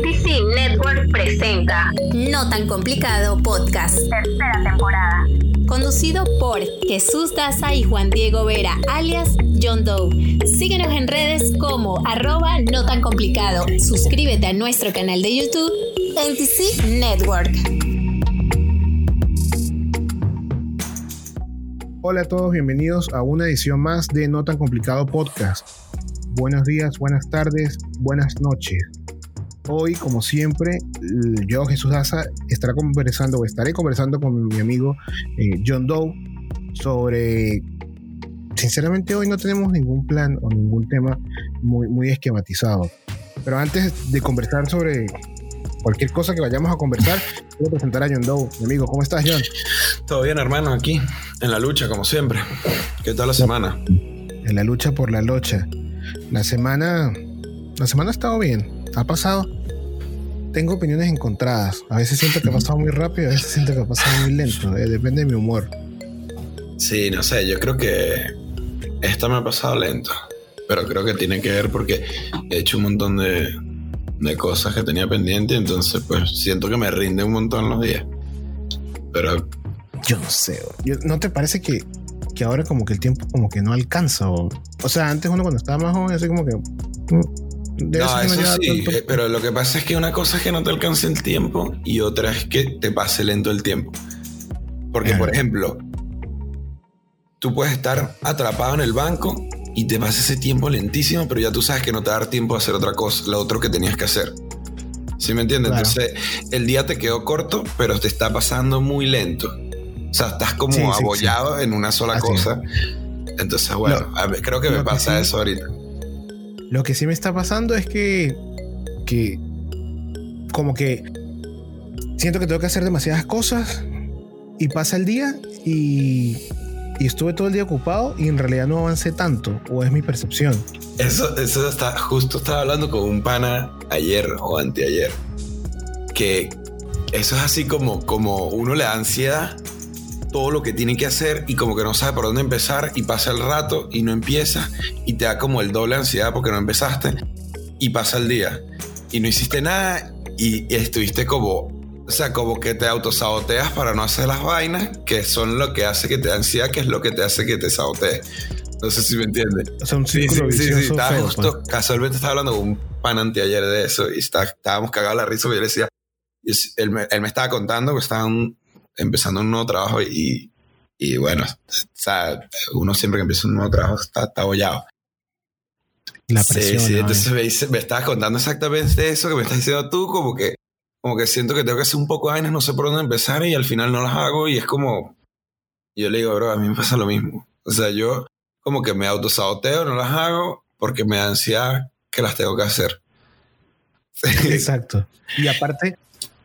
NTC Network presenta No tan complicado podcast. tercera temporada. Conducido por Jesús Daza y Juan Diego Vera, alias John Doe. Síguenos en redes como arroba no tan complicado. Suscríbete a nuestro canal de YouTube NTC Network. Hola a todos, bienvenidos a una edición más de No tan complicado podcast. Buenos días, buenas tardes, buenas noches. Hoy, como siempre, yo, Jesús Daza, estará conversando o estaré conversando con mi amigo eh, John Doe sobre. Sinceramente, hoy no tenemos ningún plan o ningún tema muy, muy esquematizado. Pero antes de conversar sobre cualquier cosa que vayamos a conversar, quiero presentar a John Doe. Mi amigo, ¿cómo estás, John? Todo bien, hermano, aquí, en la lucha, como siempre. ¿Qué tal la semana? en la lucha por la locha. La semana, la semana ha estado bien, ha pasado. Tengo opiniones encontradas. A veces siento que ha pasado muy rápido, a veces siento que ha pasado muy lento. eh, depende de mi humor. Sí, no sé, yo creo que esta me ha pasado lento. Pero creo que tiene que ver porque he hecho un montón de, de cosas que tenía pendiente, entonces pues siento que me rinde un montón los días. Pero Yo no sé. yo- ¿No te parece que, que ahora como que el tiempo como que no alcanza? O, o sea, antes uno cuando estaba más joven, así como que... debe no, eso llevaba sí, tanto- eh, pero lo que pasa es que una cosa es que no te alcance el tiempo y otra es que te pase lento el tiempo. Porque, Claro. por ejemplo, tú puedes estar atrapado en el banco y te pasa ese tiempo lentísimo, pero ya tú sabes que no te va a dar tiempo a hacer otra cosa, lo otro que tenías que hacer. ¿Sí me entiendes? Claro. Entonces, el día te quedó corto, pero te está pasando muy lento. O sea, estás como Sí, sí, sí. abollado en una sola Así cosa. Entonces, bueno, a ver, creo que me pasa eso ahorita. Lo que sí me está pasando es que, que como que siento que tengo que hacer demasiadas cosas y pasa el día y, estuve todo el día ocupado y en realidad no avancé tanto o es mi percepción. Eso, eso está, justo estaba hablando con un pana ayer o anteayer. Que eso es así como, como uno le da ansiedad todo lo que tiene que hacer y como que no sabe por dónde empezar y pasa el rato y no empieza y te da como el doble ansiedad porque no empezaste y pasa el día y no hiciste nada y, y estuviste como, o sea, como que te autosaboteas para no hacer las vainas que son lo que hace que te da ansiedad, que es lo que te hace que te sabotees. No sé si me entiendes. O sea, un Sí, sí, sí, sí, estaba feo, justo, pues. casualmente estaba hablando con un pan anteayer de eso y está- estábamos cagados la risa porque yo le decía, él me, él me estaba contando que estaban empezando un nuevo trabajo y, y bueno, o sea, uno siempre que empieza un nuevo trabajo está, está abollado. La Sí, presión. sí, ¿no? entonces me, dice- me estabas contando exactamente eso que me estás diciendo tú, como que, como que siento que tengo que hacer un poco de vainas, no sé por dónde empezar y al final no las hago y es como, yo le digo, bro, a mí me pasa lo mismo. O sea, yo como que me autosaboteo, no las hago porque me da ansiedad que las tengo que hacer. Exacto. Y aparte,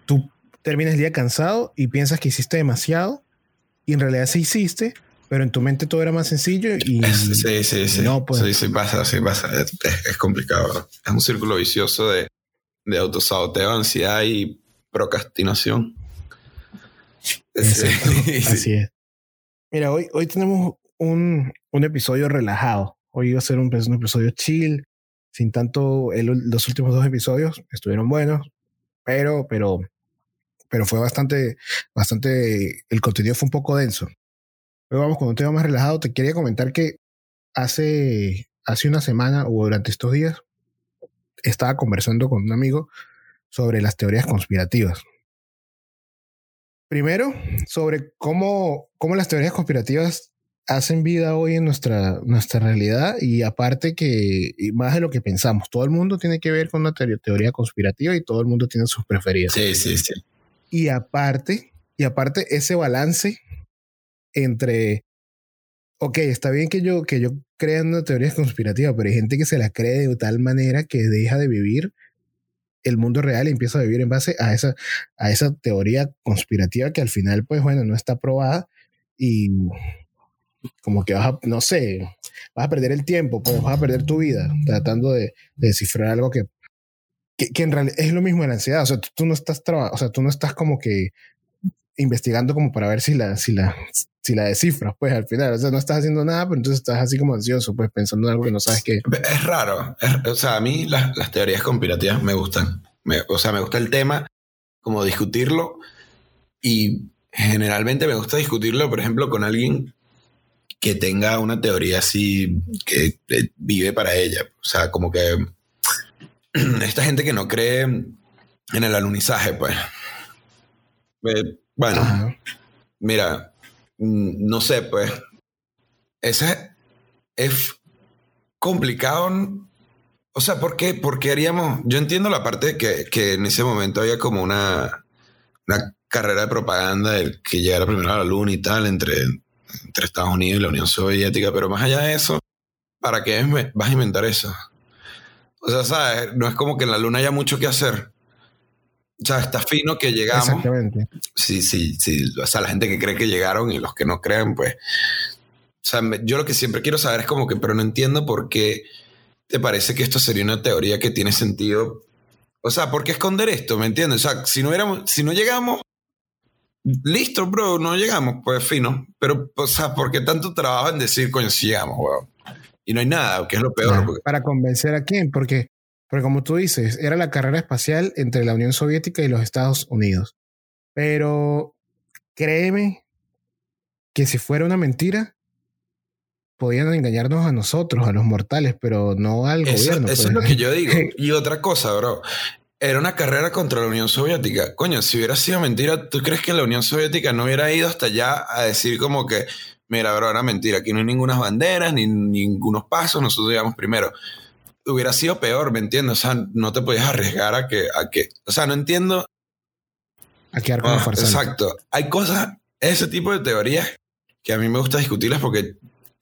tú terminas el día cansado y piensas que hiciste demasiado y en realidad sí hiciste, pero en tu mente todo era más sencillo y Sí, sí, sí. No, pues. Sí, sí pasa, sí pasa. Es, es- complicado. Es un círculo vicioso de, de autosaboteo, ansiedad y procrastinación. Exacto, Sí, sí. Así es. Mira, hoy, hoy tenemos un, un episodio relajado. Hoy iba a ser un, un episodio chill, sin tanto. el- los últimos dos episodios estuvieron buenos, pero, pero, pero fue bastante, bastante. El contenido fue un poco denso. Hoy vamos con un tema más relajado. Te quería comentar que hace, hace una semana o durante estos días estaba conversando con un amigo sobre las teorías conspirativas. Primero, sobre cómo, cómo las teorías conspirativas hacen vida hoy en nuestra, nuestra realidad y aparte que y más de lo que pensamos, todo el mundo tiene que ver con una teoría conspirativa y todo el mundo tiene sus preferidas. Sí, sí, sí. Y aparte, y aparte ese balance entre, ok, está bien que yo, que yo crea en una teoría conspirativa, pero hay gente que se la cree de tal manera que deja de vivir el mundo real y empieza a vivir en base a esa, a esa teoría conspirativa que al final, pues bueno, no está probada y como que vas a, no sé, vas a perder el tiempo, pues vas a perder tu vida tratando de, de descifrar algo que, que, que en realidad es lo mismo de la ansiedad. O sea, tú, tú no estás traba- o sea, tú no estás como que investigando como para ver si la, si la, si la descifras, pues al final, o sea, no estás haciendo nada, pero entonces estás así como ansioso, pues pensando en algo que no sabes qué. Es raro. O sea, a mí las, las teorías conspirativas me gustan. Me- o sea, me gusta el tema, como discutirlo. Y generalmente me gusta discutirlo, por ejemplo, con alguien que tenga una teoría así, que vive para ella. O sea, como que esta gente que no cree en el alunizaje, pues. Eh, bueno, Ajá. mira, mm, no sé, pues. Ese es complicado. O sea, ¿por qué, por qué haríamos? Yo entiendo la parte que, que en ese momento había como una, una carrera de propaganda del que llegara primero a la luna y tal entre, entre Estados Unidos y la Unión Soviética, pero más allá de eso, ¿para qué vas a inventar eso? O sea, ¿sabes? No es como que en la luna haya mucho que hacer. O sea, está fino que llegamos Exactamente. sí, sí, sí. O sea, la gente que cree que llegaron y los que no creen, pues. O sea, yo lo que siempre quiero saber es como que, pero no entiendo por qué te parece que esto sería una teoría que tiene sentido. O sea, ¿por qué esconder esto? ¿Me entiendes? O sea, si no éramos, si no llegamos, listo, bro, no llegamos, pues fino. Pero, o sea, ¿por qué tanto trabajo en decir, coño, si llegamos, weón? Y no hay nada, que es lo peor. Porque- Para convencer a quién, porque, porque como tú dices, era la carrera espacial entre la Unión Soviética y los Estados Unidos. Pero créeme que si fuera una mentira, podían engañarnos a nosotros, a los mortales, pero no al Eso, gobierno. eso pues. es lo que yo digo. Y otra cosa, bro. Era una carrera contra la Unión Soviética. Coño, si hubiera sido mentira, ¿tú crees que la Unión Soviética no hubiera ido hasta allá a decir como que, mira, bro, era mentira, aquí no hay ninguna banderas, ni ningunos pasos, nosotros llegamos primero? Hubiera sido peor, ¿me entiendes? O sea, no te podías arriesgar a que, a que, o sea, no entiendo. A quedar como Ah, exacto. Hay cosas, ese tipo de teorías que a mí me gusta discutirlas porque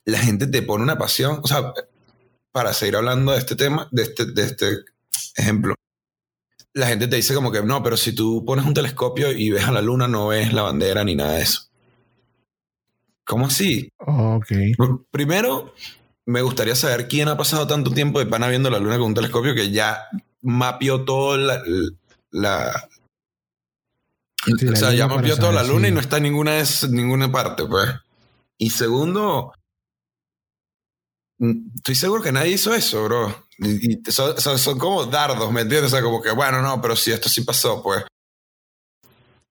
la gente te pone una pasión. O sea, para seguir hablando de este tema, de este, de este ejemplo, la gente te dice como que no, pero si tú pones un telescopio y ves a la luna, no ves la bandera ni nada de eso. ¿Cómo así? Ok. Primero, me gustaría saber quién ha pasado tanto tiempo de pana viendo la luna con un telescopio que ya mapeó todo la, la, Sí, o la sea, ya mapeó toda la luna sí. y no está en ninguna, es- ninguna parte, pues. Y segundo, mm, estoy seguro que nadie hizo eso, bro. Y, y son, son- son como dardos, ¿me entiendes? O sea, como que, bueno, no, pero si esto sí pasó, pues.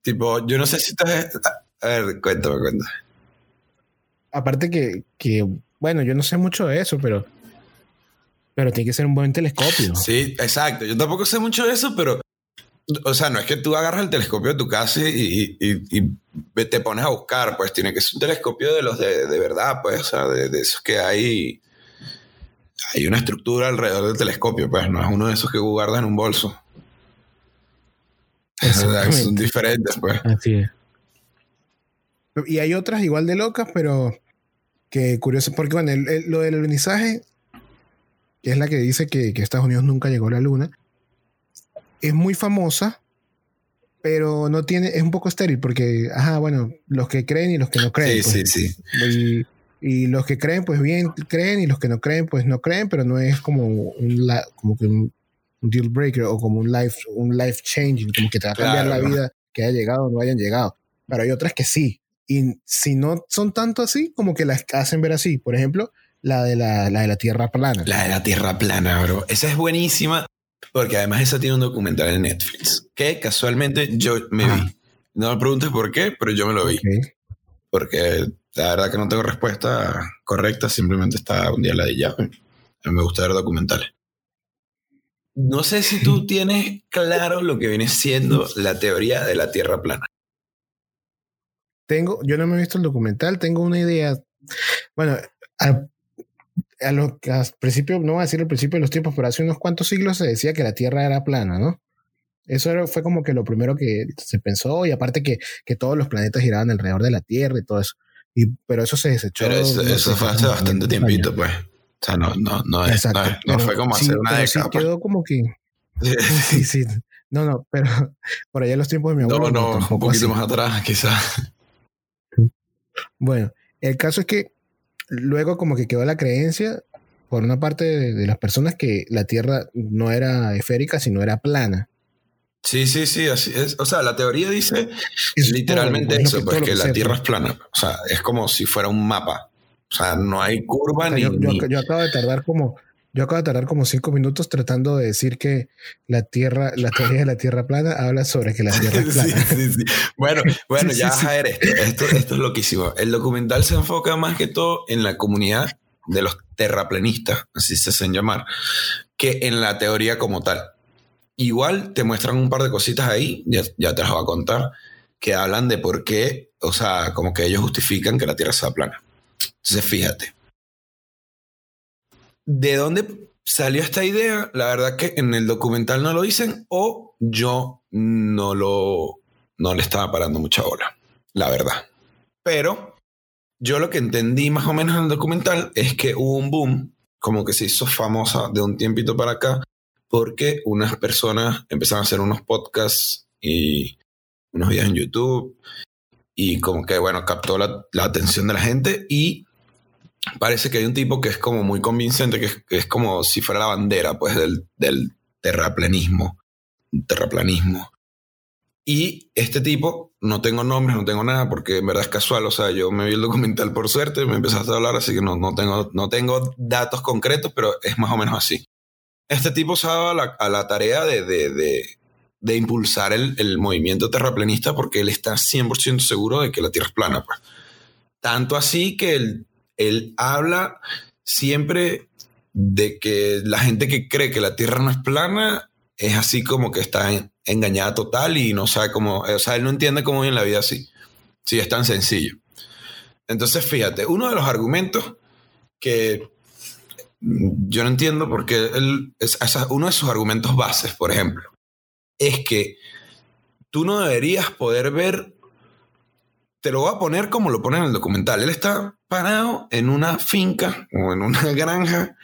Tipo, yo no sé si estás... A ver, cuéntame, cuéntame. Aparte que, que, bueno, yo no sé mucho de eso, pero, pero tiene que ser un buen telescopio. Sí, exacto. Yo tampoco sé mucho de eso, pero... O sea, no es que tú agarras el telescopio de tu casa y, y- y- y te pones a buscar, pues tiene que ser un telescopio de los de, de verdad, pues, o sea, de, de esos que hay... Hay una estructura alrededor del telescopio, pues, no es uno de esos que guardas en un bolso. Son diferentes, pues. Así es. Y hay otras igual de locas, pero que curioso, porque bueno, el- el- lo del alunizaje, que es la que dice que, que Estados Unidos nunca llegó a la luna, es muy famosa, pero no tiene, es un poco estéril, porque, ajá, bueno, los que creen y los que no creen. Sí, pues. sí, sí. Y, y los que creen, pues bien creen, y los que no creen, pues no creen, pero no es como un, como que un, un deal breaker o como un life, un life changing, como que te va a cambiar Claro, la vida, que haya llegado o no hayan llegado. Pero hay otras que sí. Y si no son tanto así, como que las hacen ver así. Por ejemplo, la de la, la de la Tierra plana. La de la Tierra plana, bro. Esa es buenísima porque además esa tiene un documental en Netflix que casualmente yo me vi. No me preguntes por qué, pero yo me lo vi. Porque la verdad que no tengo respuesta correcta, simplemente está un día la de ya. Me gusta ver documentales. No sé si tú tienes claro lo que viene siendo la teoría de la Tierra plana. Tengo, yo no me he visto el documental, tengo una idea. Bueno, a lo que al principio, no voy a decir al principio de los tiempos, pero hace unos cuantos siglos se decía que la Tierra era plana, ¿no? Eso era- fue como que lo primero que se pensó, y aparte que, que todos los planetas giraban alrededor de la Tierra y todo eso. Y, pero eso se desechó. Pero eso, eso fue hace bastante 500 tiempito, años. pues. O sea, no, no, no, es- no, no pero fue como sí, hacer una pero sí década. pues. quedó como que. Sí, sí. No, no, pero por allá en los tiempos de mi abuelo. No, no, un poquito así. más atrás, quizás. Bueno, el caso es que luego como que quedó la creencia por una parte de, de las personas que la Tierra no era esférica, sino era plana. Sí, sí, sí, así es. O sea, la teoría dice es literalmente todo, es eso, que- pues que que la Tierra pues. es plana. O sea, es como si fuera un mapa. O sea, no hay curva O sea, ni, yo, yo- ni- yo acabo de tardar como Yo acabo de tardar como cinco minutos tratando de decir que la Tierra, la teoría de la Tierra plana habla sobre que la Tierra es plana. Sí, sí, sí. Bueno, bueno, ya ver esto. esto. Esto es loquísimo. El documental se enfoca más que todo en la comunidad de los terraplenistas, así se hacen llamar, que en la teoría como tal. Igual te muestran un par de cositas ahí, ya, ya te las voy a contar, que hablan de por qué, o sea, como que ellos justifican que la Tierra sea plana. Entonces, fíjate. ¿De dónde salió esta idea? La verdad que en el documental no lo dicen o yo no lo no le estaba parando mucha bola, la verdad. Pero yo lo que entendí más o menos en el documental es que hubo un boom, como que se hizo famosa de un tiempito para acá, porque unas personas empezaron a hacer unos podcasts y unos videos en YouTube y como que, bueno, captó la, la atención de la gente y parece que hay un tipo que es como muy convincente, que es, que es como si fuera la bandera, pues, del, del terraplanismo. Terraplanismo. Y este tipo, no tengo nombres, no tengo nada, porque en verdad es casual. O sea, yo me vi el documental por suerte, me empezaste a hablar, así que no, no, tengo, no tengo datos concretos, pero es más o menos así. Este tipo se ha dado a la, a la tarea de, de, de, de impulsar el, el, movimiento terraplanista porque él está 100% seguro de que la Tierra es plana. Pues. Tanto así que él, él habla siempre de que la gente que cree que la Tierra no es plana es así como que está en, engañada total y no sabe cómo, o sea, él no entiende cómo vive la vida así. Sí, es tan sencillo. Entonces, fíjate, uno de los argumentos que yo no entiendo porque él, es uno de sus argumentos bases, por ejemplo, es que tú no deberías poder ver, te lo voy a poner como lo pone en el documental, él está parado en una finca o en una granja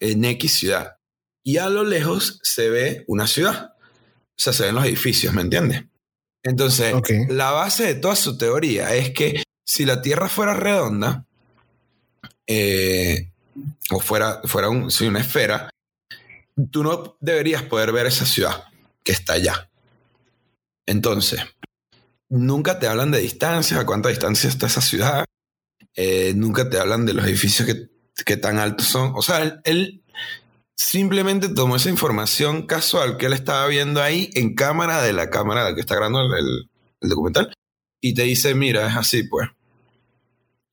en X ciudad y a lo lejos se ve una ciudad. O sea, se ven los edificios, ¿me entiendes? Entonces, Okay. la base de toda su teoría es que si la Tierra fuera redonda, eh, o fuera, fuera un- sí, una esfera, tú no deberías poder ver esa ciudad que está allá. Entonces, nunca te hablan de distancia, a cuánta distancia está esa ciudad, eh, nunca te hablan de los edificios que, que tan altos son. O sea, él, él simplemente tomó esa información casual que él estaba viendo ahí en cámara de la cámara que está grabando el, el- el documental y te dice, mira, es así, pues.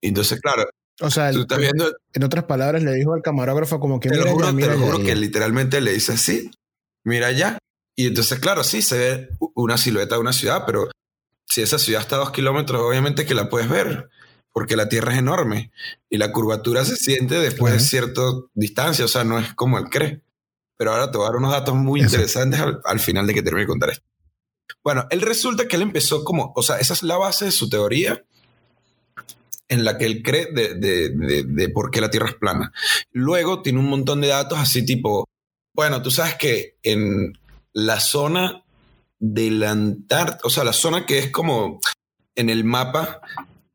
Y entonces, claro, O sea, tú el- estás viendo, en otras palabras, le dijo al camarógrafo como que te lo juro, ya, te mira lo ya, juro ya. que literalmente le dice así, mira ya. Y entonces, claro, sí, se ve una silueta de una ciudad, pero si esa ciudad está a dos kilómetros, obviamente que la puedes ver, porque la Tierra es enorme y la curvatura se siente después de Ajá. cierta distancia, o sea, no es como él cree. Pero ahora te voy a dar unos datos muy interesantes al, al final de que termine de contar esto. Bueno, él resulta que él empezó como, o sea, esa es la base de su teoría en la que él cree de, de, de, de por qué la Tierra es plana. Luego tiene un montón de datos así tipo, bueno, tú sabes que en la zona del Antártida, o sea, la zona que es como en el mapa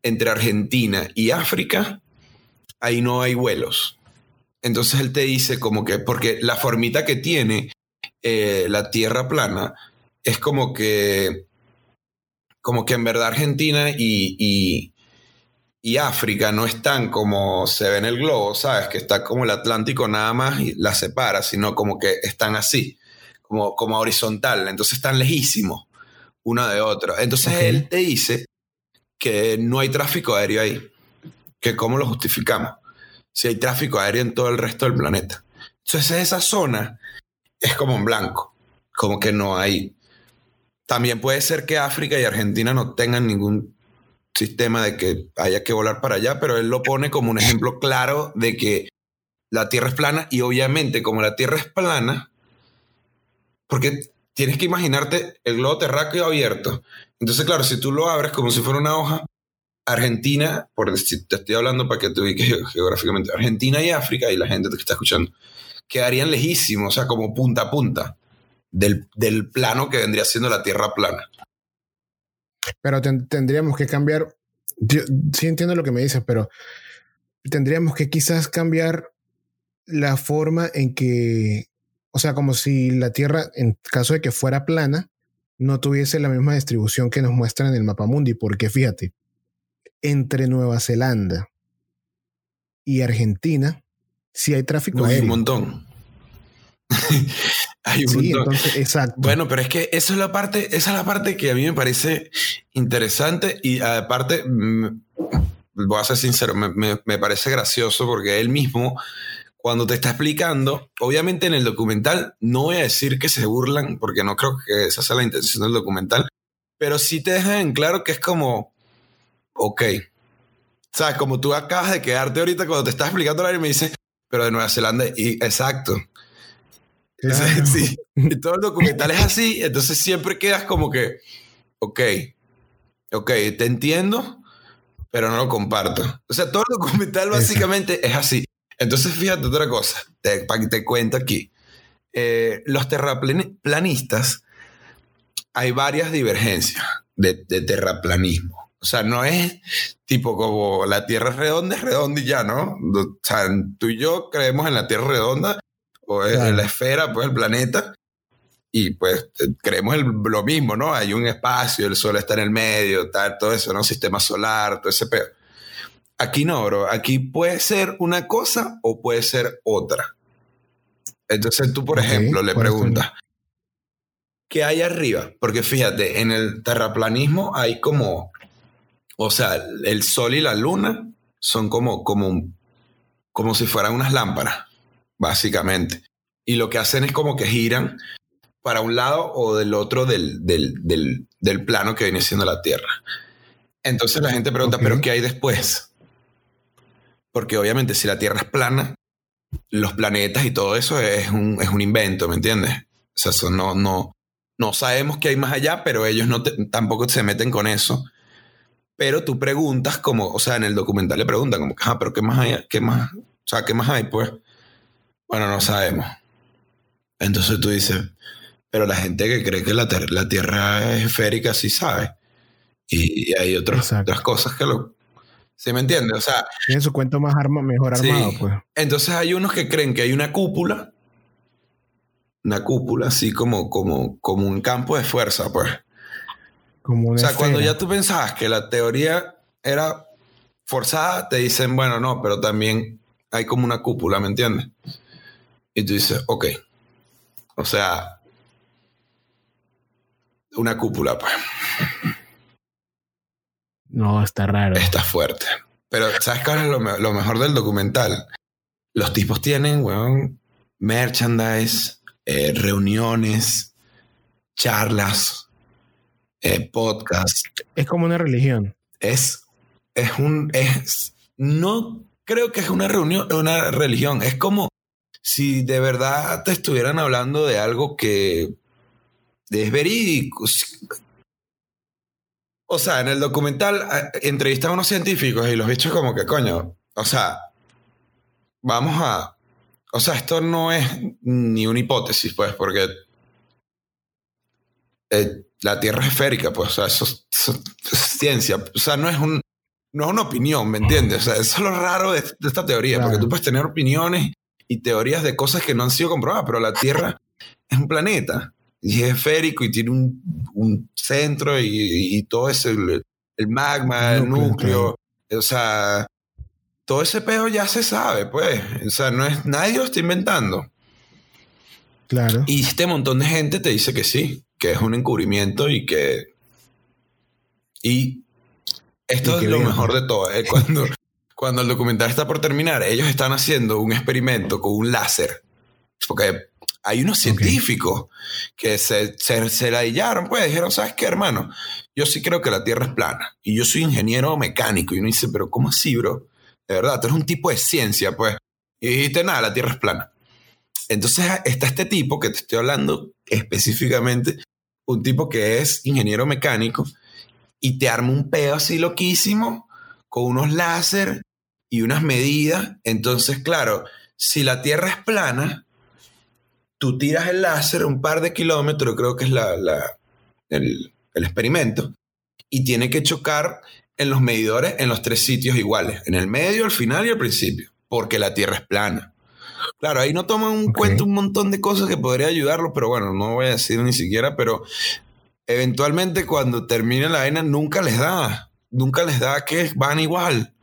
entre Argentina y África, ahí no hay vuelos. Entonces él te dice como que, porque la formita que tiene eh, la Tierra plana es como que, como que en verdad Argentina y, y, y África no están como se ve en el globo, ¿sabes? Que está como el Atlántico nada más y la separa, sino como que están así, como, como horizontal, entonces están lejísimos uno de otro. Entonces Ok. él te dice que no hay tráfico aéreo ahí, que cómo lo justificamos, si hay tráfico aéreo en todo el resto del planeta. Entonces esa zona es como en blanco, como que no hay. También puede ser que África y Argentina no tengan ningún sistema de que haya que volar para allá, pero él lo pone como un ejemplo claro de que la Tierra es plana y obviamente como la Tierra es plana, porque tienes que imaginarte el globo terráqueo abierto. Entonces, claro, si tú lo abres como si fuera una hoja, Argentina, por si te estoy hablando para que te ubiques ge- geográficamente, Argentina y África y la gente que está escuchando, quedarían lejísimos, o sea, como punta a punta del, del plano que vendría siendo la Tierra plana. Pero ten- tendríamos que cambiar. Yo sí entiendo lo que me dices, pero tendríamos que quizás cambiar la forma en que, o sea, como si la Tierra, en caso de que fuera plana, no tuviese la misma distribución que nos muestra en el mapa mundi, porque fíjate, entre Nueva Zelanda y Argentina Sí hay tráfico Uy, un aéreo. montón. Hay un Sí, montón. entonces, exacto. Bueno, pero es que eso es la parte, esa es la parte que a mí me parece interesante y aparte, mm, voy a ser sincero, me, me- me parece gracioso porque él mismo, cuando te está explicando, obviamente en el documental, no voy a decir que se burlan, porque no creo que esa sea la intención del documental, pero sí te dejan en claro que es como, ok, sea, como tú acabas de quedarte ahorita cuando te estás explicando la y me dices, pero de Nueva Zelanda, y exacto. Claro. Sí, y todo el documental es así, entonces siempre quedas como que, ok, ok, te entiendo, pero no lo comparto. O sea, todo el documental básicamente es así. Entonces, fíjate otra cosa, te, para que te cuento aquí. Eh, los terraplanistas, hay varias divergencias de, de terraplanismo. O sea, no es tipo como la Tierra es redonda, es redonda y ya, ¿no? O sea, tú y yo creemos en la Tierra redonda o en Claro. la esfera, pues el planeta, y pues eh, creemos el- lo mismo, ¿no? Hay un espacio, el sol está en el medio, tal, todo eso, ¿no? Sistema solar, todo ese pedo. Aquí no, bro. Aquí puede ser una cosa o puede ser otra. Entonces tú, por ejemplo, le ¿cuál es tu- preguntas, ¿qué hay arriba? Porque fíjate, en el terraplanismo hay como, o sea, el sol y la luna son como, como, como si fueran unas lámparas, básicamente. Y lo que hacen es como que giran para un lado o del otro del, del, del, del plano que viene siendo la Tierra. Entonces la gente pregunta. ¿pero qué hay después? Porque obviamente si la Tierra es plana, los planetas y todo eso es un, es un invento, ¿me entiendes? O sea, eso no, no, no sabemos qué hay más allá, pero ellos no te- tampoco se meten con eso. Pero tú preguntas como, o sea, en el documental le preguntan como, ah, pero ¿qué más hay? ¿Qué más? O sea, ¿qué más hay? Pues, bueno, no sabemos. Entonces tú dices, pero la gente que cree que la, la Tierra es esférica sí sabe. Y, y hay otros- otras cosas que lo... ¿Sí me entiendes? O sea, Tiene su cuento más arma, mejor Sí. armado, pues. entonces hay unos que creen que hay una cúpula, una cúpula así como, como, como un campo de fuerza, pues. Como O sea, cuando ya tú pensabas que la teoría era forzada, te dicen, bueno, no, pero también hay como una cúpula, ¿me entiendes? Y tú dices, ok. O sea, una cúpula, pues, No, está raro. está fuerte. Pero, ¿sabes cuál es lo, me- lo mejor del documental? Los tipos tienen, weón, merchandise, eh, reuniones, charlas, eh, podcasts. Es como una religión. es, es un, es, no creo que es una reunión, una religión. Es como si de verdad te estuvieran hablando de algo que es verídico. O sea, en el documental entrevistan a unos científicos y los bichos como que, coño, o sea, vamos a... O sea, esto no es ni una hipótesis, pues, porque eh, la Tierra es esférica, pues, o sea, eso, es- eso es ciencia. O sea, no es, un, no es una opinión, ¿me entiendes? O sea, eso es lo raro de, de esta teoría, Claro. porque tú puedes tener opiniones y teorías de cosas que no han sido comprobadas, pero la Tierra es un planeta y es esférico y tiene un, un centro y, y todo eso, el, el magma, el Núcleo, núcleo, o sea, todo ese pedo ya se sabe, pues. O sea, no es, nadie lo está inventando. Claro. Y este montón de gente te dice que sí, que es un encubrimiento y que. Y esto Y es lo bien. mejor de todo. ¿eh? Cuando, cuando el documental está por terminar, ellos están haciendo un experimento con un láser. Porque hay unos científicos que se, se, se la dillaron, pues dijeron: ¿Sabes qué, hermano? Yo sí creo que la Tierra es plana. Y yo soy ingeniero mecánico. Y uno dice: ¿Pero cómo así, bro? De verdad, tú eres un tipo de ciencia, pues. Y dijiste: Nada, la Tierra es plana. Entonces está este tipo que te estoy hablando específicamente, un tipo que es ingeniero mecánico y te arma un pedo así loquísimo con unos láser y unas medidas. Entonces, claro, si la Tierra es plana, tú tiras el láser un par de kilómetros, creo que es la, la- el, el experimento, y tiene que chocar en los medidores en los tres sitios iguales, en el medio, al final y al principio, porque la Tierra es plana. Claro, ahí no toman un Ok. cuento un montón de cosas que podría ayudarlo, pero bueno, no voy a decir ni siquiera, pero eventualmente cuando termine la vaina nunca les da, nunca les da que van igual.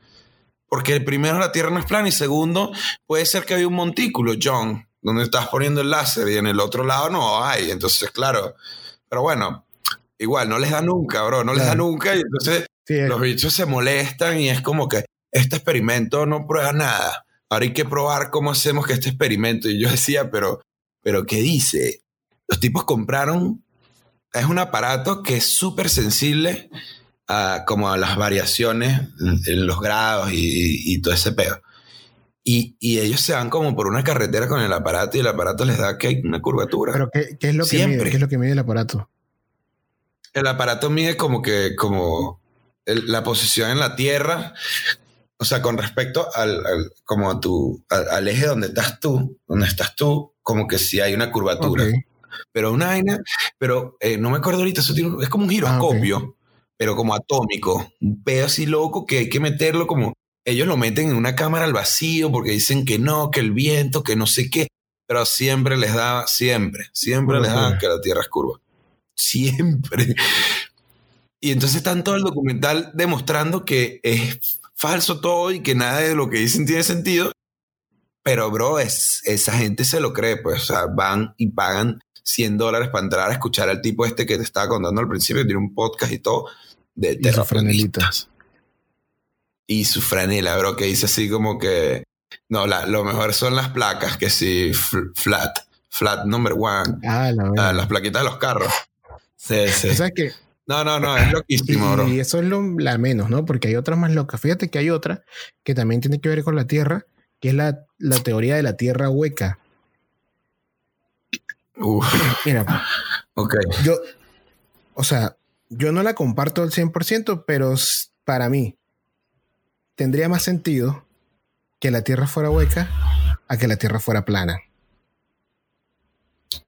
Porque primero, la Tierra no es plana y segundo, puede ser que haya un montículo, John, donde estás poniendo el láser y en el otro lado no hay. Entonces, claro, pero bueno, igual, no les da nunca, bro, no les da nunca y entonces Sí, los bichos se molestan y es como que este experimento no prueba nada. Ahora hay que probar cómo hacemos que este experimento. Y yo decía, pero, pero ¿qué dice? Los tipos compraron, es un aparato que es súper sensible a, como a las variaciones en, los grados y, y todo ese pedo. Y, y ellos se van como por una carretera con el aparato y el aparato les da que hay una curvatura. pero ¿qué, qué es lo que Siempre. mide? ¿Qué es lo que mide el aparato? El aparato mide como que, como el- la posición en la Tierra, o sea, con respecto al, al- como a tu, al, al eje donde estás tú, donde estás tú, como que si hay una curvatura. Pero una vaina, pero eh, no me acuerdo ahorita, eso tiene- es como un giroscopio, pero como atómico, un pedo así loco que hay que meterlo como, ellos lo meten en una cámara al vacío porque dicen que no, que el viento, que no sé qué, pero siempre les da, siempre, siempre les da que la Tierra es curva. Siempre. Y entonces están todo el documental demostrando que es falso todo y que nada de lo que dicen tiene sentido. Pero, bro, es, esa gente se lo cree, pues, o sea, van y pagan 100 dólares para entrar a escuchar al tipo este que te estaba contando al principio, que tiene un podcast y todo, de terraplanistas. Y su franela, bro, que dice así como que, no, la- lo mejor son las placas, que sí, fl- flat, flat number one, Ah, la ah, las plaquitas de los carros. Sí, sí. ¿Sabes qué? No, no, no, es Y, loquísimo, bro. y eso es lo, la menos, ¿no? Porque hay otras más locas. Fíjate que hay otra que también tiene que ver con la Tierra, que es la, la teoría de la Tierra hueca. Uf, Mira, ok. yo, o sea, yo no la comparto al 100%, pero para mí tendría más sentido que la Tierra fuera hueca a que la Tierra fuera plana.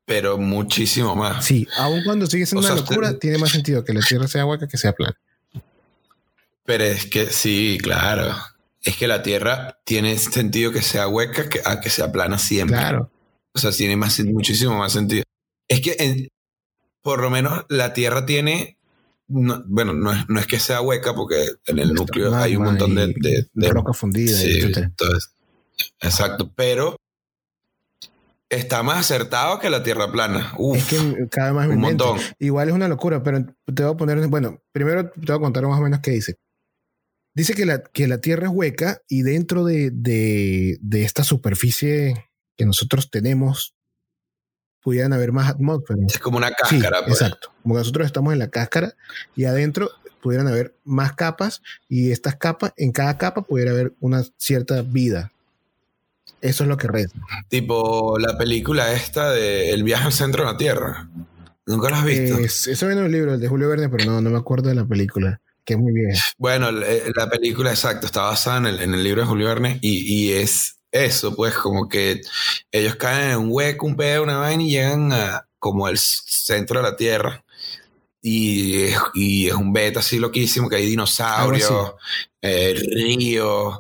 Pero muchísimo más. Sí, aun cuando sigue siendo O una sea, locura, usted- tiene más sentido que la Tierra sea hueca que sea plana. Pero es que sí, claro. Es que la Tierra tiene sentido que sea hueca que, a que sea plana siempre. Claro. O sea, tiene más, muchísimo más sentido. Es que en- por lo menos la Tierra tiene. No- bueno, no es, no es que sea hueca porque en el núcleo hay un montón de, de- de- roca fundida, Sí, entonces, exacto. Pero está más acertado que la Tierra plana. Uf, Es que cada vez más un montón. Igual es una locura, pero te voy a poner, bueno, primero te voy a contar más o menos qué dice. Dice que la, que la Tierra es hueca y dentro de, de, de esta superficie que nosotros tenemos pudieran haber más atmósferas. Es como una Sí, cáscara. pues. exacto. Como nosotros estamos en la cáscara y adentro pudieran haber más capas y estas capas, en cada capa pudiera haber una cierta vida. Eso es lo que reza. Tipo la película esta de El viaje al centro de la Tierra. ¿Nunca la has visto? Es- eso viene en un libro, el de Julio Verne, pero no, no me acuerdo de la película, que es muy vieja. Bueno, la, la película, exacto, está basada en el, en el libro de Julio Verne y, y es eso, pues como que ellos caen en un hueco, un pedo, una vaina y llegan a como el centro de la Tierra. Y es, y es un beta así loquísimo, que hay dinosaurios, eh, ríos,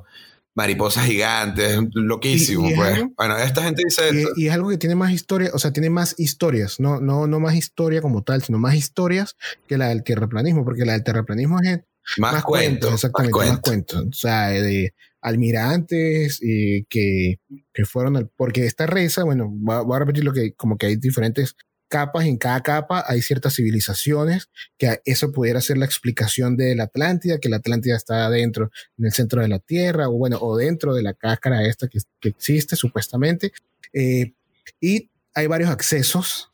mariposas gigantes, loquísimo, Y- y es pues. algo- Bueno, esta gente dice esto. Y, y es algo que tiene más historia, o sea, tiene más historias, no, no, no más historia como tal, sino más historias que la del terraplanismo, porque la del terraplanismo es más, cuentos, exactamente, más más cuentos. cuentos. O sea, de almirantes eh, que, que fueron al, porque esta reza, bueno, voy a- a repetir lo que, como que hay diferentes capas, en cada capa hay ciertas civilizaciones, que eso pudiera ser la explicación de la Atlántida, que la Atlántida está adentro, en el centro de la Tierra, o bueno, o dentro de la cáscara esta que, que existe supuestamente. Eh, y hay varios accesos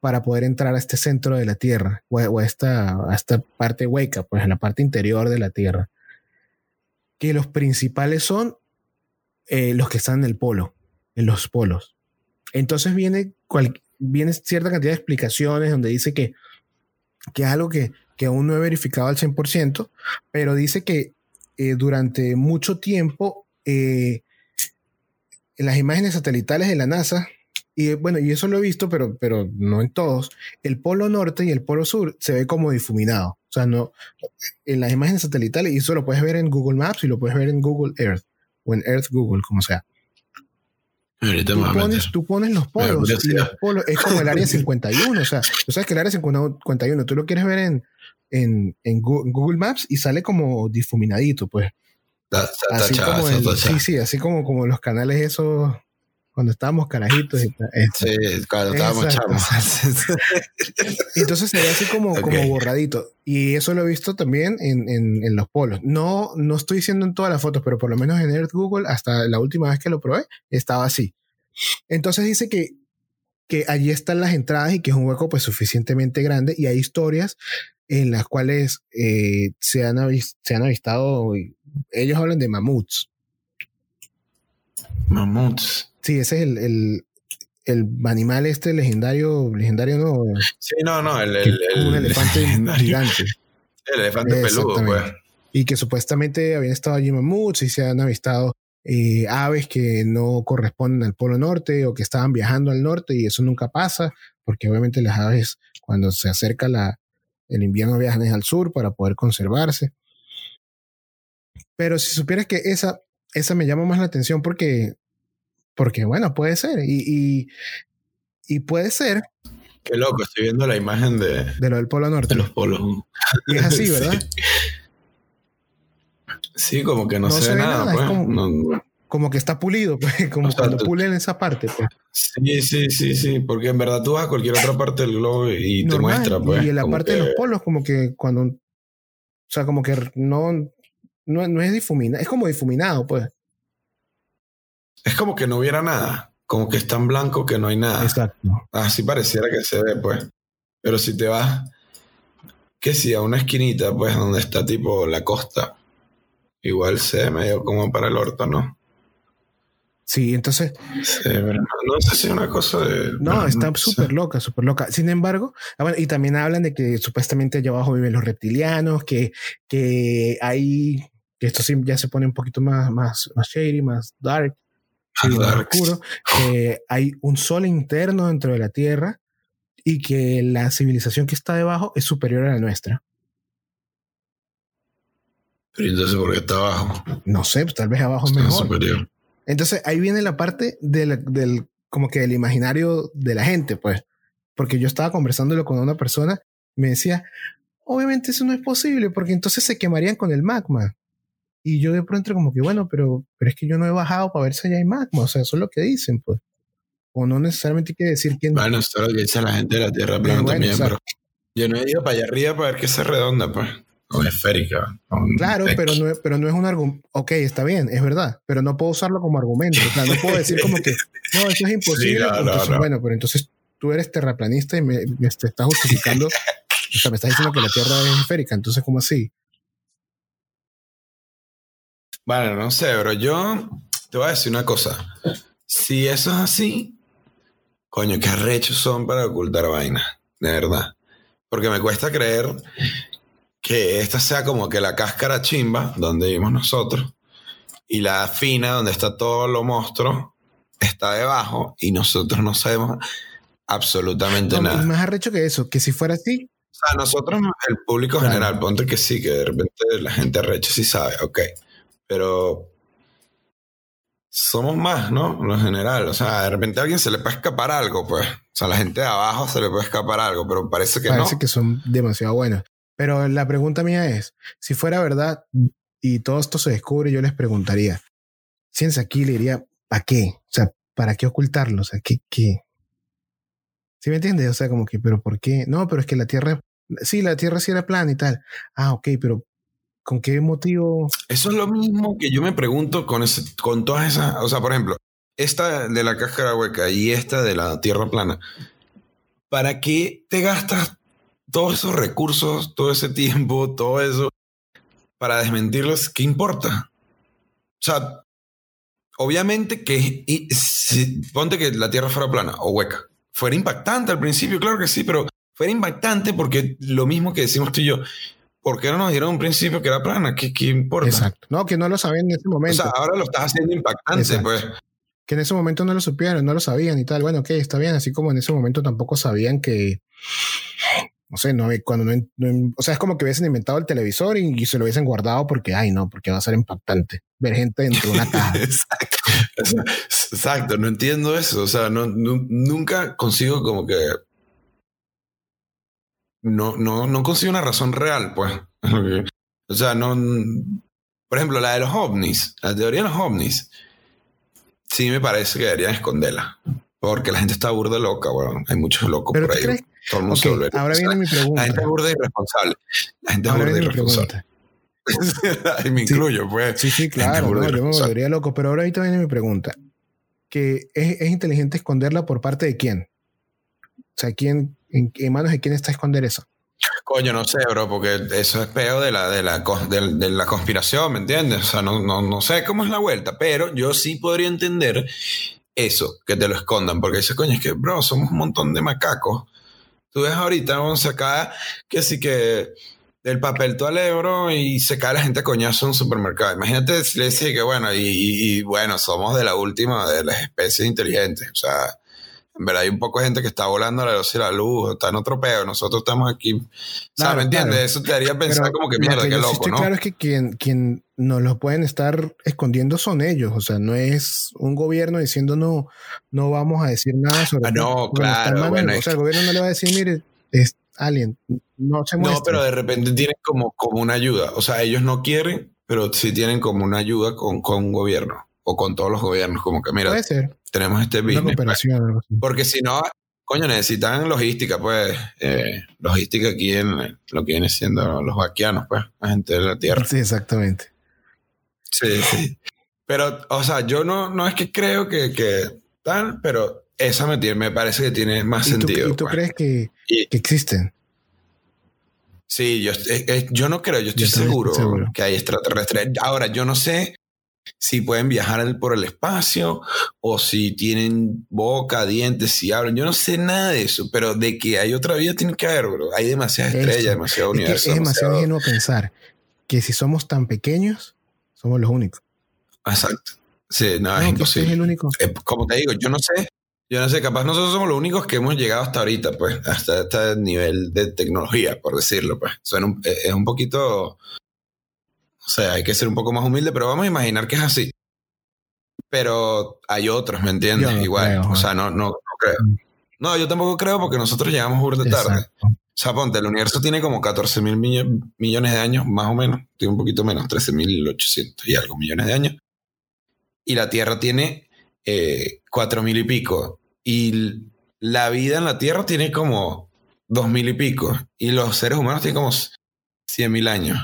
para poder entrar a este centro de la Tierra o, a- a, esta, a esta parte hueca, pues en la parte interior de la Tierra. Que los principales son eh, los que están en el polo, en los polos. Entonces viene, cierta cantidad de explicaciones donde dice que, que es algo que, que aún no he verificado al 100%, pero dice que eh, durante mucho tiempo eh, en las imágenes satelitales de la NASA, y eh, bueno, y eso lo he visto, pero, pero no en todos, el polo norte y el polo sur se ve como difuminado. O sea, no, en las imágenes satelitales, y eso lo puedes ver en Google Maps y lo puedes ver en Google Earth o en Earth Google, como sea. Tú pones, meter. tú pones los polos y los polos es como el área 51. O sea, tú sabes que el área 51, tú lo quieres ver en, en, en Google Maps y sale como difuminadito, pues. Así como el- sí, sí, así como, como los canales esos cuando estábamos carajitos. y Sí, cuando estábamos. Y Entonces se ve así como, Ok. como borradito. Y eso lo he visto también en, en- en los polos. No, no estoy diciendo en todas las fotos, pero por lo menos en Earth Google, hasta la última vez que lo probé, estaba así. Entonces dice que, que allí están las entradas y que es un hueco pues suficientemente grande y hay historias en las cuales eh, se, han se han avistado, ellos hablan de mamuts. Mamuts. Sí, ese es el, el, el animal este legendario, legendario no, Sí, no, no, el, un el- elefante legendario. gigante. El elefante peludo, pues. y que supuestamente habían estado allí mamuts y se han avistado eh, aves que no corresponden al polo norte o que estaban viajando al norte y eso nunca pasa porque obviamente las aves cuando se acerca la, el invierno viajan al sur para poder conservarse. Pero si supieras que esa, esa me llama más la atención porque, porque bueno, puede ser y, y, y puede ser Qué loco, estoy viendo la imagen de, de lo del polo norte. de los polos. Y es así, ¿verdad? Sí. Sí, como que no, No se, ve nada, nada, es pues. como- No, no. Como que está pulido, pues, como O sea, cuando pulen esa parte, pues. Sí, sí, sí, sí, porque en verdad tú vas a cualquier otra parte del globo y te muestra, pues. y en la parte de los polos, como que cuando. O sea, como que no. No, no es difuminado. Es como difuminado, pues. Es como que no hubiera nada. Como que es tan blanco que no hay nada. Exacto. Así pareciera que se ve, pues. Pero si te vas, que si a una esquinita, pues, donde está tipo la costa, igual se ve medio como para el orto, ¿no? Sí, entonces. Sí, pero no, no sé si es una cosa de. No, está sé. súper loca, súper loca. Sin embargo, ah, y también hablan de que supuestamente allá abajo viven los reptilianos, que, que hay. Que esto sí ya se pone un poquito más, más, más shady, más dark. Sí, más Dark. oscuro. Que hay un sol interno dentro de la Tierra y que la civilización que está debajo es superior a la nuestra. Pero entonces, ¿por qué está abajo? No sé, pues tal vez abajo es Está mejor. superior. Entonces ahí viene la parte del, del, como que del imaginario de la gente, pues. Porque yo estaba conversándolo con una persona, me decía, obviamente eso no es posible, porque entonces se quemarían con el magma. Y yo de pronto como que, bueno, pero, pero es que yo no he bajado para ver si allá hay magma, o sea, eso es lo que dicen, pues. O no necesariamente quiere decir que... Bueno, esto es lo que dice la gente de la Tierra plana bueno, también, exacto. pero yo no he ido para allá arriba para ver que sea redonda, pues. O esférica. Claro, pero no, pero no es un argumento. Ok, está bien, es verdad, pero no puedo usarlo como argumento. O sea, no puedo decir como que no, eso es imposible. no, no, entonces, no. Bueno, pero entonces tú eres terraplanista y me, me te estás justificando. o sea, me estás diciendo que la Tierra es esférica. Entonces, ¿cómo así? Bueno, no sé, pero yo te voy a decir una cosa. Si eso es así, coño, qué arrechos son para ocultar vainas, de verdad. Porque me cuesta creer que esta sea como que la cáscara chimba, donde vivimos nosotros, y la fina, donde está todo lo monstruo, está debajo, y nosotros no sabemos absolutamente No, nada. más arrecho que eso, que si fuera así, O sea, nosotros, el público Claro. general, ponte que sí, que de repente la gente arrecha sí sabe, ok. Pero somos más, ¿no? En lo general. O sea, de repente a alguien se le puede escapar algo, pues. O sea, a la gente de abajo se le puede escapar algo, pero parece que parece no. que son demasiado buenos. Pero la pregunta mía es, si fuera verdad y todo esto se descubre, yo les preguntaría, ciencia aquí le diría, ¿para qué? O sea, ¿para qué ocultarlo? O sea, ¿qué? qué? ¿Sí me entiendes? O sea, como que, ¿pero por qué? No, pero es que la Tierra, sí, la Tierra sí era plana y tal. Ah, ok, pero ¿con qué motivo? Eso es lo mismo que yo me pregunto con, ese, con todas esas. O sea, por ejemplo, esta de la cáscara hueca y esta de la tierra plana. ¿Para qué te gastas todos esos recursos, todo ese tiempo, todo eso para desmentirlos? ¿Qué importa? O sea, obviamente que y si- ponte que la tierra fuera plana o hueca. Fuera impactante al principio, claro que sí, pero fuera impactante porque lo mismo que decimos tú y yo. ¿Por qué no nos dieron un principio que era plana? ¿Qué, qué importa? Exacto. No, que no lo sabían en ese O momento. sea, ahora lo estás haciendo impactante, Exacto. pues. que en ese momento no lo supieron, no lo sabían y tal. Bueno, ok, está bien. Así como en ese momento tampoco sabían que, no sé, no, cuando no, no- o sea, es como que hubiesen inventado el televisor y, y se lo hubiesen guardado porque, ay, no, porque va a ser impactante ver gente dentro de una caja. Exacto. O sea, Exacto, no entiendo eso. O sea, no, nunca consigo como que. No, no, no consigo una razón real, pues. O sea, no. Por ejemplo, la de los ovnis, la teoría de los ovnis, sí me parece que deberían esconderla. Porque la gente está burda loca, weón. Hay muchos locos Pero por ¿tú ahí. crees- Todo el mundo Ok, se vuelve- ahora viene mi La pregunta. gente es burda irresponsable. La gente es burda irresponsable. y me Sí. incluyo, pues. Sí, sí, claro. no, yo me volvería loco. Pero ahora ahorita viene mi pregunta. Que es, es inteligente esconderla por parte de quién? O sea, ¿quién, en, en manos de quién está esconder eso? Coño, no sé, bro, porque eso es peo de la, de la, de, de la conspiración, ¿me entiendes? O sea, no, no, no sé cómo es la vuelta, pero yo sí podría entender eso, que te lo escondan, porque dice, coño, es que, bro, somos un montón de macacos. Tú ves ahorita, vamos acá, que sí que el papel toalé, bro, y se cae la gente a coñazo en un supermercado. Imagínate si le dice que, bueno, y, y- y, bueno, somos de la última de las especies inteligentes. O sea, en verdad hay un poco de gente que está volando a la velocidad de la luz, está en otro peo, nosotros estamos aquí. o sea, Claro, ¿me entiendes? claro. Eso te haría pensar Pero como que mierda, que qué loco, ¿no? claro es que quien, quien nos lo pueden estar escondiendo son ellos. O sea, no es un gobierno diciendo no, no vamos a decir nada sobre Ah, esto", no, claro, bueno, o sea, el gobierno no le va a decir, mire, es alien, no se muestra. No, pero de repente tienen como, como una ayuda. O sea, ellos no quieren, pero sí tienen como una ayuda con, con un gobierno o con todos los gobiernos. Como que, mira, Puede ser. tenemos este business. pues. Porque si no, coño, necesitan logística, pues. eh, logística aquí en lo que viene siendo los vaquianos, pues. La gente de la tierra. Sí, exactamente. Sí, sí. Pero, o sea, yo no, no es que creo que, que tal, pero esa me, tiene- me parece que tiene más ¿Y tú, sentido. y tú pues. crees que, Y- que existen? Sí, yo, eh, yo no creo, yo estoy Yo seguro, estoy seguro. que hay extraterrestres. Ahora, yo no sé si pueden viajar por el espacio o si tienen boca, dientes, si hablan. Yo no sé nada de eso, pero de que hay otra vida tiene que haber, bro. Hay demasiadas estrellas, demasiado Es, universo. es demasiado ingenuo pensar que si somos tan pequeños, somos los únicos. Exacto. Sí, no, No, es imposible. es el único. Eh, como te digo, yo no sé, yo no sé, capaz nosotros somos los únicos que hemos llegado hasta ahorita, pues, hasta este nivel de tecnología, por decirlo, pues. Suena un- eh, es un poquito, o sea, hay que ser un poco más humilde, pero vamos a imaginar que es así. Pero hay otros, ¿me entiendes? Yo Igual, creo, o sea, no, no, no creo. No, yo tampoco creo porque nosotros llegamos burda tarde. Exacto. O sea, ponte, el universo tiene como 14 mil millones de años, más o menos. Tiene un poquito menos, 13 mil 800 y algo millones de años. Y la Tierra tiene eh, 4 mil y pico. Y la vida en la Tierra tiene como 2 mil y pico. Y los seres humanos tienen como 100 mil años.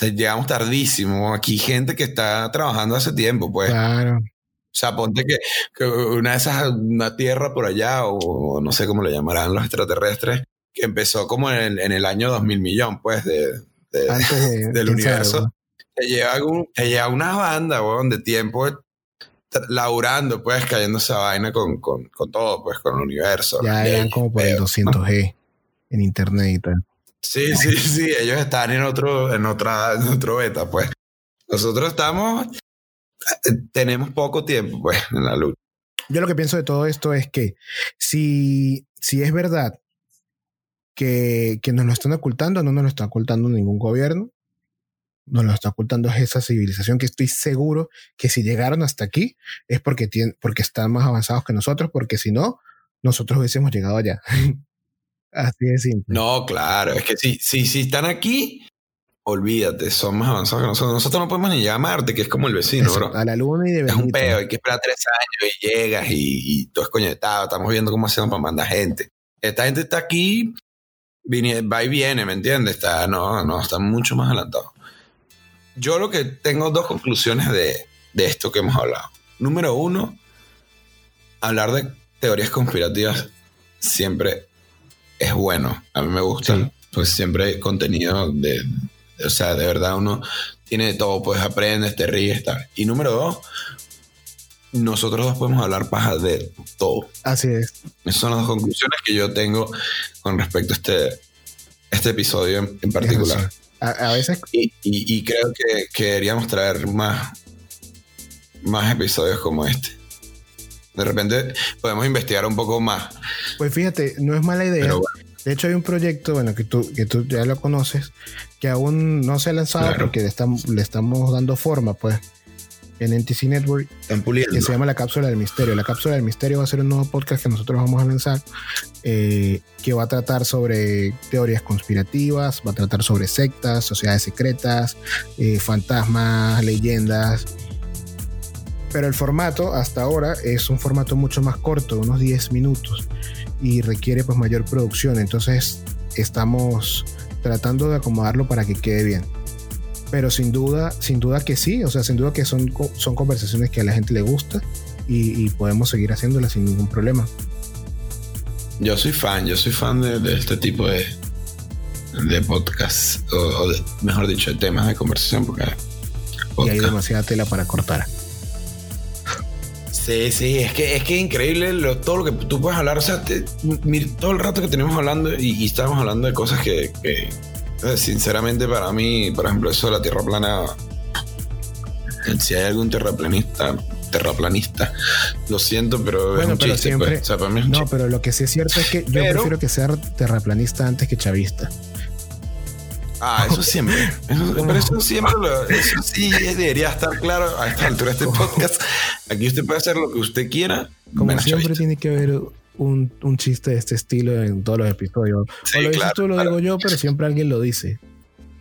Llegamos tardísimo. Aquí gente que está trabajando hace tiempo, pues. Claro. O sea, ponte que, que una de esas, una tierra por allá, o no sé cómo le llamarán los extraterrestres, que empezó como en el, en el año 2000 millón, pues, de, de- Antes de, del sabe, universo. ¿no? que lleva, un- que lleva una banda, weón, de tiempo laburando, pues, cayendo esa vaina con, con, con todo, pues, con el universo. Ya eran como por el pedo. 200G en internet y tal. Sí, sí, sí, ellos están en otro, en otra, en otro beta, pues. Nosotros estamos, eh, tenemos poco tiempo, pues, en la lucha. Yo lo que pienso de todo esto es que si, si es verdad que, que nos lo están ocultando, no nos lo está ocultando ningún gobierno, nos lo está ocultando es esa civilización que estoy seguro que si llegaron hasta aquí es porque, tienen, porque están más avanzados que nosotros, porque si no, nosotros hubiésemos llegado allá. Así de simple. No, claro, es que si, si, si están aquí, olvídate, son más avanzados que nosotros. Nosotros no podemos ni llegar a Marte, que es como el vecino, Eso, bro. a la luna y de Es un peo, hay que esperar tres años y llegas y, y todo es coñetado. Estamos viendo cómo hacemos para mandar gente. Esta gente está aquí, viene, va y viene, ¿me entiendes? Está, no, no, está mucho más adelantado. Yo lo que tengo dos conclusiones de, de esto que hemos hablado. Número uno, hablar de teorías conspirativas siempre es bueno. A mí me gusta. Sí. Pues siempre hay contenido de, o sea, de verdad uno tiene de todo, pues aprendes, te ríes, tal. Y número dos, nosotros dos podemos hablar paja de todo. Así es. Esas son las dos conclusiones que yo tengo con respecto a este, este episodio en, particular. A, a veces Y, y- y creo que, que deberíamos traer más, más episodios como este. De repente podemos investigar un poco más. Pues fíjate, no es mala idea. Pero bueno, De hecho, hay un proyecto, bueno, que tú, que tú ya lo conoces, que aún no se ha lanzado Claro. porque le, estamos le estamos dando forma, pues. en NTC Network que se llama La Cápsula del Misterio. La Cápsula del Misterio va a ser un nuevo podcast que nosotros vamos a lanzar eh, que va a tratar sobre teorías conspirativas, va a tratar sobre sectas, sociedades secretas, eh, fantasmas, leyendas. Pero el formato hasta ahora es un formato mucho más corto, unos 10 minutos, y requiere pues mayor producción. Entonces estamos tratando de acomodarlo para que quede bien. Pero sin duda, sin duda que sí, o sea, sin duda que son, son conversaciones que a la gente le gusta y, y podemos seguir haciéndolas sin ningún problema. Yo soy fan, yo soy fan de, de este tipo de, de podcast, o, o de- mejor dicho, de temas de conversación, porque Y hay demasiada tela para cortar. Sí, sí, es que es que increíble lo- todo lo que tú puedes hablar. O sea, te- todo el rato que tenemos hablando y, y estamos hablando de cosas que, que, sinceramente, para mí, por ejemplo, eso de la tierra plana. Si hay algún terraplanista, terraplanista, lo siento, pero es Bueno, un pero chiste. siempre- pues. O sea, para mí es un No, chiste. pero lo que sí es cierto es que yo Pero- prefiero que sea terraplanista antes que chavista. Ah, eso siempre. Eso- pero eso siempre lo, eso sí debería estar claro a esta altura de este podcast. Aquí usted puede hacer lo que usted quiera. Como siempre chavista. tiene que haber un, un chiste de este estilo en todos los episodios. Sí, o lo dices claro, tú, lo claro. digo yo, pero siempre alguien lo dice.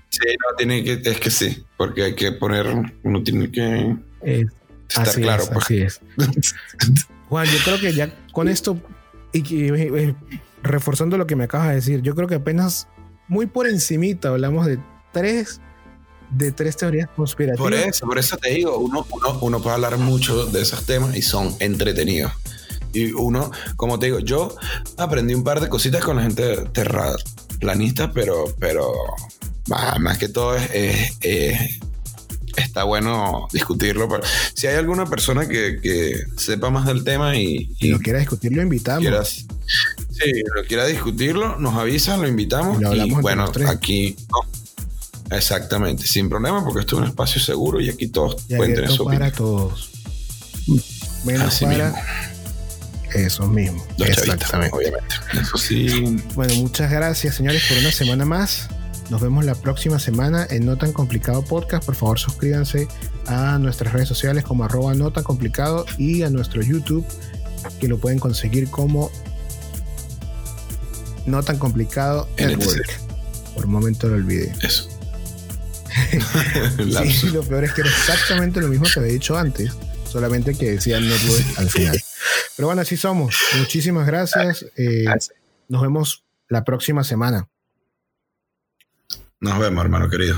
Sí, no, tiene que, es que sí, porque hay que poner, uno tiene que Eh, estar así claro. es, pues. así es. Juan, yo creo que ya con esto y que, eh, eh, reforzando lo que me acabas de decir, yo creo que apenas muy por encimita hablamos de tres de tres teorías conspirativas. Por eso, por eso te digo, uno, uno, uno puede hablar mucho de esos temas y son entretenidos. Y uno, como te digo, yo aprendí un par de cositas con la gente terraplanista, pero, pero bah, más que todo es, es- es- está bueno discutirlo. Pero si hay alguna persona que, que sepa más del tema y, Si y lo quiera discutir, lo invitamos. quiera, sí, lo quiera discutirlo, nos avisan, lo invitamos. Y bueno, aquí no. exactamente, sin problema, porque esto es un espacio seguro y aquí todos y pueden tener su para opinión. todos. Menos Así para mismo. esos mismos. Los chavistas, Exactamente. obviamente. Eso sí. Bueno, muchas gracias, señores, por una semana más. Nos vemos la próxima semana en No Tan Complicado Podcast. Por favor, suscríbanse a nuestras redes sociales como arroba No Tan Complicado y a nuestro YouTube, que lo pueden conseguir como No Tan Complicado. Network. Por un momento lo olvidé. Eso. Sí, lo peor es que era exactamente lo mismo que había dicho antes, solamente que decía Network al final. Pero bueno, así somos. Muchísimas gracias. Eh, nos vemos la próxima semana. Nos vemos, hermano querido.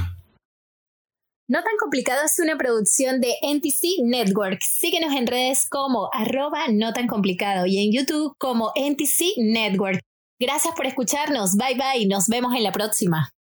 No tan complicado es una producción de NTC Network. Síguenos en redes como arroba no tan complicado y en YouTube como NTC Network. Gracias por escucharnos. Bye bye. Nos vemos en la próxima.